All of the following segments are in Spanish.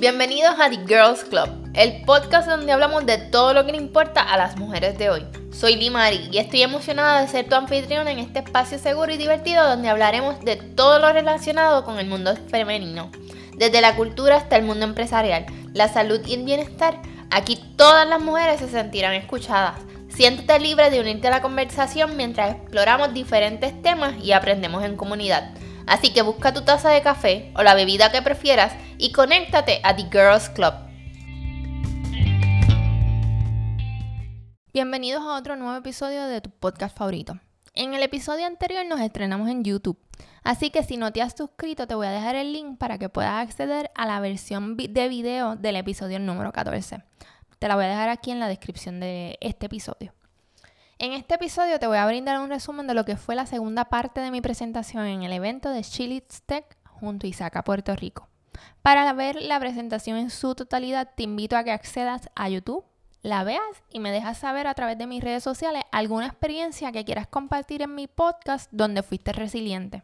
Bienvenidos a The Girls Club, el podcast donde hablamos de todo lo que le importa a las mujeres de hoy. Soy Limari y estoy emocionada de ser tu anfitriona en este espacio seguro y divertido donde hablaremos de todo lo relacionado con el mundo femenino, desde la cultura hasta el mundo empresarial, la salud y el bienestar. Aquí todas las mujeres se sentirán escuchadas. Siéntete libre de unirte a la conversación mientras exploramos diferentes temas y aprendemos en comunidad. Así que busca tu taza de café o la bebida que prefieras y conéctate a The Girls Club. Bienvenidos a otro nuevo episodio de tu podcast favorito. En el episodio anterior nos estrenamos en YouTube, así que si no te has suscrito te voy a dejar el link para que puedas acceder a la versión de video del episodio número 14. Te la voy a dejar aquí en la descripción de este episodio. En este episodio te voy a brindar un resumen de lo que fue la segunda parte de mi presentación en el evento de Chilitz Tech junto a Isaca, Puerto Rico. Para ver la presentación en su totalidad, te invito a que accedas a YouTube, la veas y me dejas saber a través de mis redes sociales alguna experiencia que quieras compartir en mi podcast donde fuiste resiliente.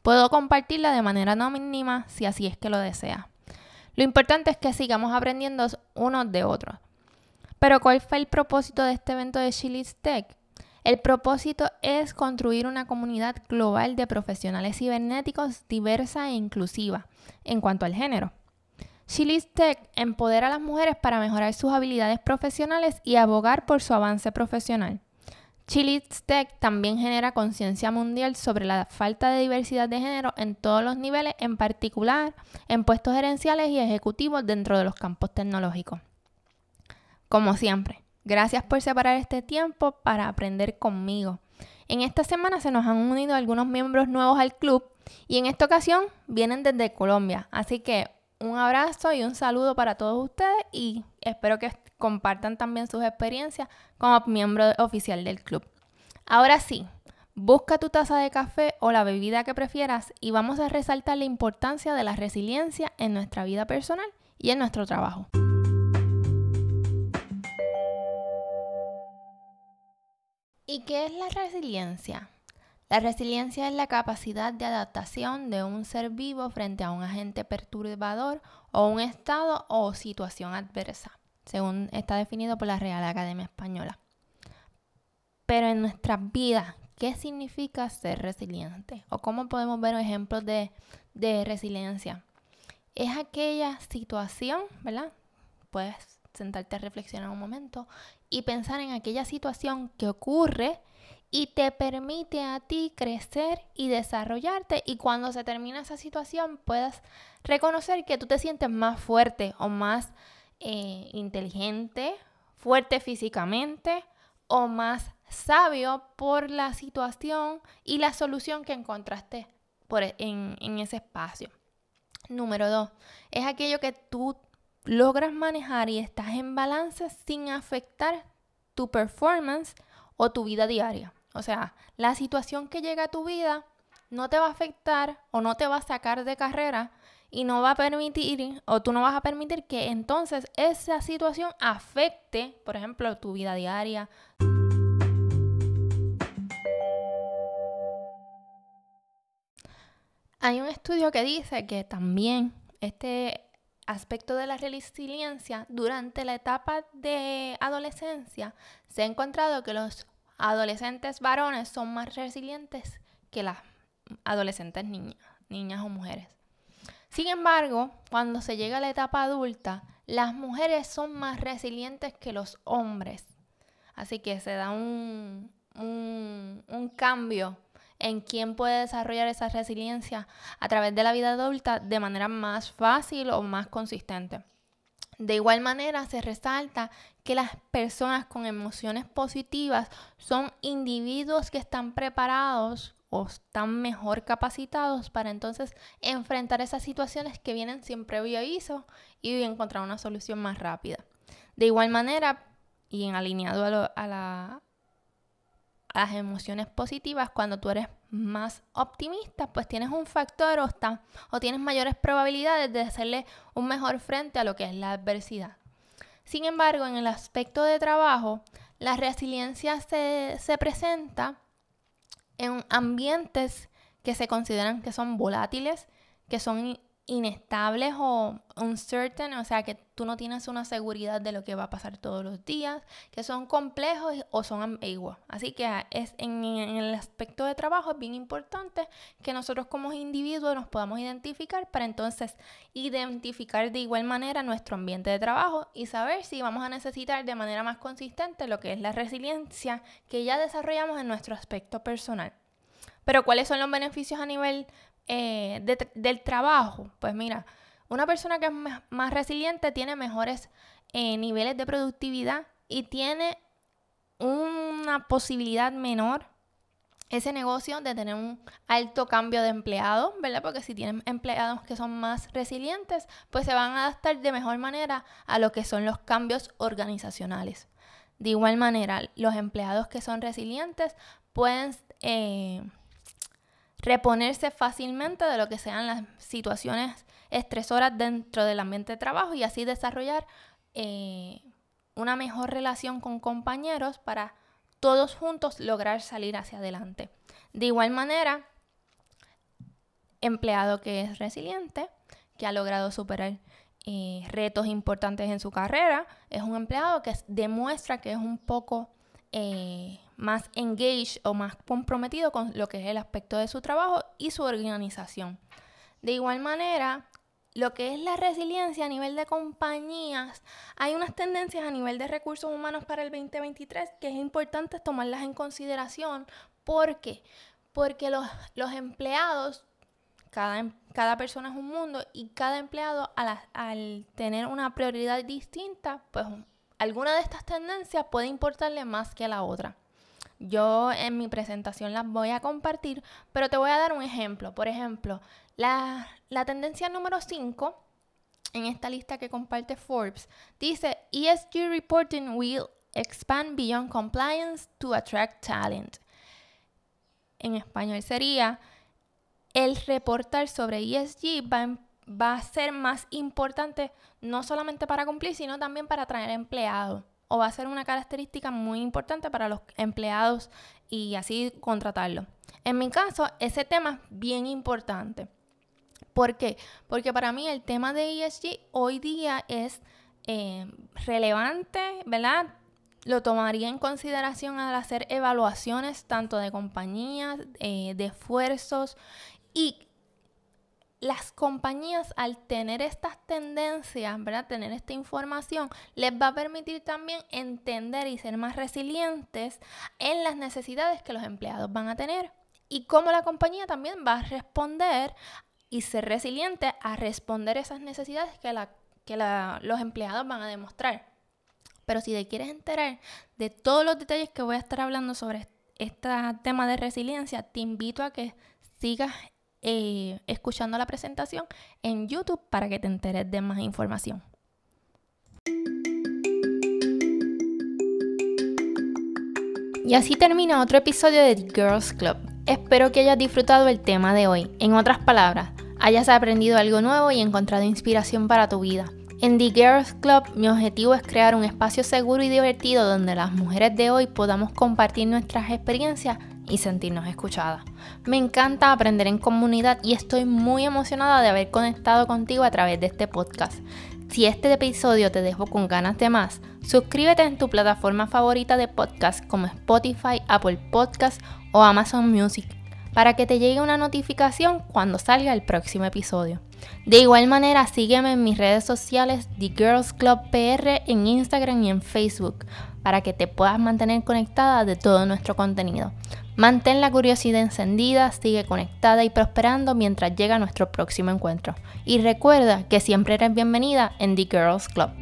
Puedo compartirla de manera anónima si así es que lo deseas. Lo importante es que sigamos aprendiendo unos de otros. Pero ¿cuál fue el propósito de este evento de Chili's Tech? El propósito es construir una comunidad global de profesionales cibernéticos diversa e inclusiva en cuanto al género. Chili's Tech empodera a las mujeres para mejorar sus habilidades profesionales y abogar por su avance profesional. Chili's Tech también genera conciencia mundial sobre la falta de diversidad de género en todos los niveles, en particular en puestos gerenciales y ejecutivos dentro de los campos tecnológicos. Como siempre, gracias por separar este tiempo para aprender conmigo. En esta semana se nos han unido algunos miembros nuevos al club y en esta ocasión vienen desde Colombia. Así que un abrazo y un saludo para todos ustedes y espero que compartan también sus experiencias como miembro oficial del club. Ahora sí, busca tu taza de café o la bebida que prefieras y vamos a resaltar la importancia de la resiliencia en nuestra vida personal y en nuestro trabajo. ¿Y qué es la resiliencia? La resiliencia es la capacidad de adaptación de un ser vivo frente a un agente perturbador o un estado o situación adversa, según está definido por la Real Academia Española. Pero en nuestras vidas, ¿qué significa ser resiliente? ¿O cómo podemos ver ejemplos de, de resiliencia? Es aquella situación, ¿verdad? Puedes sentarte a reflexionar un momento y pensar en aquella situación que ocurre y te permite a ti crecer y desarrollarte y cuando se termina esa situación puedas reconocer que tú te sientes más fuerte o más eh, inteligente, fuerte físicamente o más sabio por la situación y la solución que encontraste por, e, en, en ese espacio. Número dos, es aquello que tú logras manejar y estás en balance sin afectar tu performance o tu vida diaria. O sea, la situación que llega a tu vida no te va a afectar o no te va a sacar de carrera y no va a permitir o tú no vas a permitir que entonces esa situación afecte, por ejemplo, tu vida diaria. Hay un estudio que dice que también este aspecto de la resiliencia, durante la etapa de adolescencia se ha encontrado que los adolescentes varones son más resilientes que las adolescentes niñas, niñas o mujeres. Sin embargo, cuando se llega a la etapa adulta, las mujeres son más resilientes que los hombres. Así que se da un, un, un cambio en quién puede desarrollar esa resiliencia a través de la vida adulta de manera más fácil o más consistente. De igual manera, se resalta que las personas con emociones positivas son individuos que están preparados o están mejor capacitados para entonces enfrentar esas situaciones que vienen sin previo aviso y encontrar una solución más rápida. De igual manera, y en alineado a, a la, las emociones positivas, cuando tú eres más optimista, pues tienes un factor o, o tienes mayores probabilidades de hacerle un mejor frente a lo que es la adversidad. Sin embargo, en el aspecto de trabajo, la resiliencia se, se presenta en ambientes que se consideran que son volátiles, que son inestables o uncertain, o sea, que tú no tienes una seguridad de lo que va a pasar todos los días, que son complejos o son ambiguos. Así que es en, el aspecto de trabajo es bien importante que nosotros como individuos nos podamos identificar para entonces identificar de igual manera nuestro ambiente de trabajo y saber si vamos a necesitar de manera más consistente lo que es la resiliencia que ya desarrollamos en nuestro aspecto personal. Pero ¿cuáles son los beneficios a nivel eh, del trabajo, pues mira, una persona que es más resiliente tiene mejores eh, niveles de productividad y tiene una posibilidad menor ese negocio de tener un alto cambio de empleados, ¿verdad? Porque si tienen empleados que son más resilientes, pues se van a adaptar de mejor manera a lo que son los cambios organizacionales. De igual manera, los empleados que son resilientes pueden eh, reponerse fácilmente de lo que sean las situaciones estresoras dentro del ambiente de trabajo y así desarrollar eh, una mejor relación con compañeros para todos juntos lograr salir hacia adelante. De igual manera, empleado que es resiliente, que ha logrado superar eh, retos importantes en su carrera, es un empleado que demuestra que es un poco eh, más engaged o más comprometido con lo que es el aspecto de su trabajo y su organización. De igual manera, lo que es la resiliencia a nivel de compañías, hay unas tendencias a nivel de recursos humanos para el 2023 que es importante tomarlas en consideración. ¿Por qué? Porque los, los empleados, cada, em, cada, persona es un mundo y cada empleado al, al tener una prioridad distinta, pues alguna de estas tendencias puede importarle más que la otra. Yo en mi presentación las voy a compartir, pero te voy a dar un ejemplo. Por ejemplo, la, tendencia número 5 en esta lista que comparte Forbes dice ESG reporting will expand beyond compliance to attract talent. En español sería el reportar sobre ESG va, va a ser más importante no solamente para cumplir, sino también para atraer empleados o va a ser una característica muy importante para los empleados y así contratarlo. En mi caso, ese tema es bien importante. ¿Por qué? Porque para mí el tema de ESG hoy día es eh, relevante, ¿verdad? Lo tomaría en consideración al hacer evaluaciones tanto de compañías, eh, de esfuerzos y las compañías al tener estas tendencias, ¿verdad? Tener esta información, les va a permitir también entender y ser más resilientes en las necesidades que los empleados van a tener y cómo la compañía también va a responder y ser resiliente a responder esas necesidades que, la, que los empleados van a demostrar. Pero si te quieres enterar de todos los detalles que voy a estar hablando sobre este tema de resiliencia, te invito a que sigas eh, escuchando la presentación en YouTube para que te enteres de más información. Y así termina otro episodio de The Girls Club. Espero que hayas disfrutado el tema de hoy. En otras palabras, hayas aprendido algo nuevo y encontrado inspiración para tu vida. En The Girls Club mi objetivo es crear un espacio seguro y divertido donde las mujeres de hoy podamos compartir nuestras experiencias y sentirnos escuchadas. Me encanta aprender en comunidad y estoy muy emocionada de haber conectado contigo a través de este podcast. Si este episodio te dejó con ganas de más, suscríbete en tu plataforma favorita de podcast como Spotify, Apple Podcast o Amazon Music para que te llegue una notificación cuando salga el próximo episodio. De igual manera, sígueme en mis redes sociales The Girls Club PR en Instagram y en Facebook para que te puedas mantener conectada de todo nuestro contenido. Mantén la curiosidad encendida, sigue conectada y prosperando mientras llega nuestro próximo encuentro. Y recuerda que siempre eres bienvenida en The Girls Club.